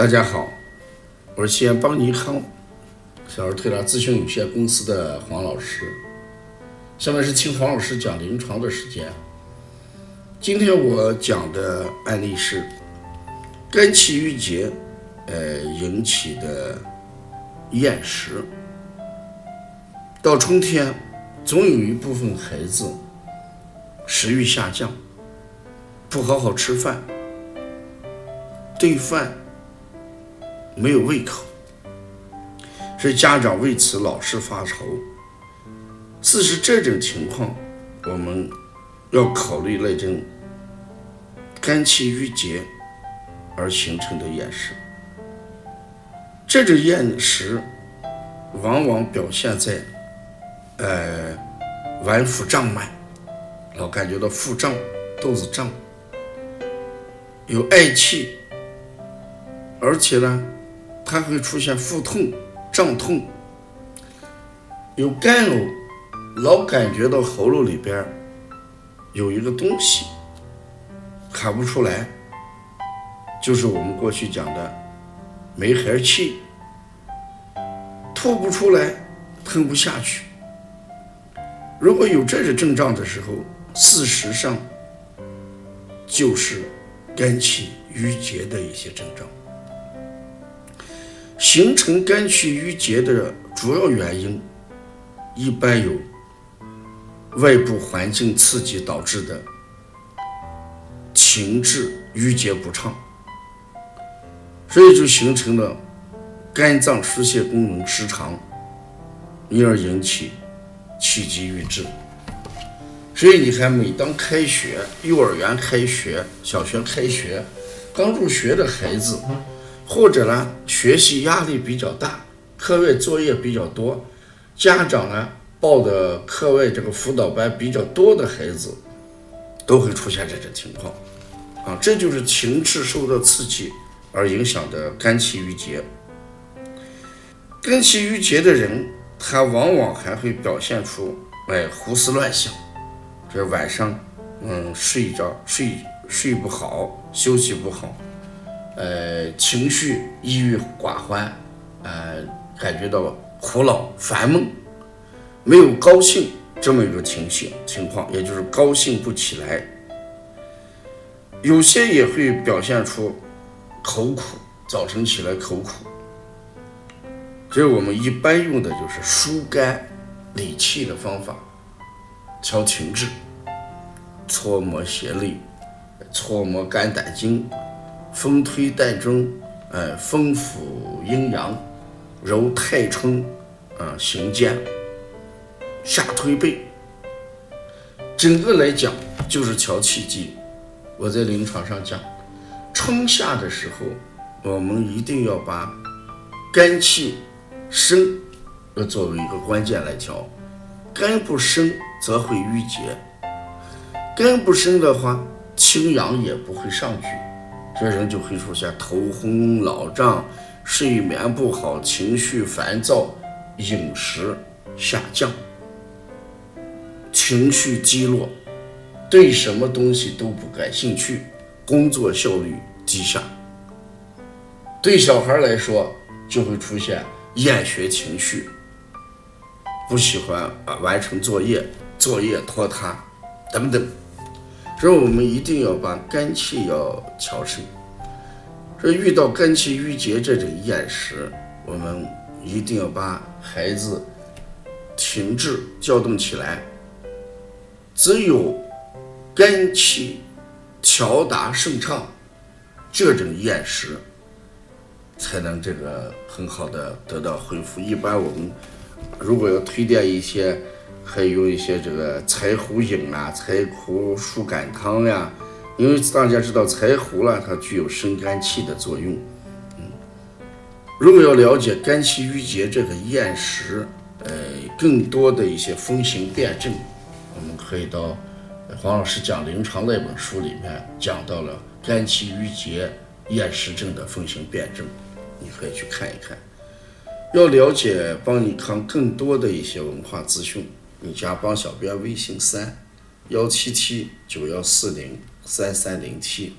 大家好，我是西安邦尼康小儿推拿咨询有限公司的黄老师。下面是听黄老师讲临床的时间。今天我讲的案例是肝气郁结，呃引起的厌食。到春天，总有一部分孩子食欲下降，不好好吃饭，对饭没有胃口，所以家长为此老是发愁。事实这种情况，我们要考虑那种肝气郁结而形成的厌食。这种厌食往往表现在。呃，脘腹胀满，老感觉到腹胀、肚子胀，有嗳气，而且呢，它会出现腹痛、胀痛，有干呕，老感觉到喉咙里边有一个东西喊不出来，就是我们过去讲的没孩气，吐不出来，吞不下去。如果有这些症状的时候，事实上就是肝气郁结的一些症状。形成肝气郁结的主要原因，一般有外部环境刺激导致的情志郁结不畅，所以就形成了肝脏疏泄功能失常，因而引起。气机郁滞，所以你看，每当开学，幼儿园开学、小学开学，刚入学的孩子，或者呢学习压力比较大，课外作业比较多，家长呢报的课外这个辅导班比较多的孩子，都会出现这种情况，啊，这就是情志受到刺激而影响的肝气郁结。肝气郁结的人。他往往还会表现出，哎，胡思乱想，这晚上，嗯，睡着睡睡不好，休息不好，呃，情绪抑郁寡欢，呃，感觉到苦恼烦闷，没有高兴这么一个情绪情况，也就是高兴不起来。有些也会表现出口苦，早晨起来口苦。所以我们一般用的就是疏肝理气的方法，调情志，搓摩胁肋，搓摩肝胆经，风推膻中，呃，风抚阴阳，揉太冲，啊，行间，下推背，整个来讲就是调气机。我在临床上讲，春夏的时候，我们一定要把肝气。升要作为一个关键来调，肝不升则会郁结，肝不升的话，清阳也不会上去，这人就会出现头昏脑胀、睡眠不好、情绪烦躁、饮食下降、情绪低落，对什么东西都不感兴趣，工作效率低下。对小孩来说，就会出现。厌学情绪，不喜欢啊完成作业，作业拖沓等等，所以我们一定要把肝气要调升。这遇到肝气郁结这种厌食，我们一定要把孩子停滞调动起来。只有肝气调达顺畅，这种厌食。才能这个很好的得到恢复。一般我们如果要推荐一些，还有一些这个柴胡饮啊、柴胡疏肝汤呀，因为大家知道柴胡呢，它具有生肝气的作用。嗯，如果要了解肝气郁结这个厌食，呃，更多的一些风行辨证，我们可以到黄老师讲临床那本书里面讲到了肝气郁结厌食症的风行辨证。你可以去看一看。要了解邦尼康更多的一些文化资讯，你加帮小编微信三幺七七九幺四零三三零七。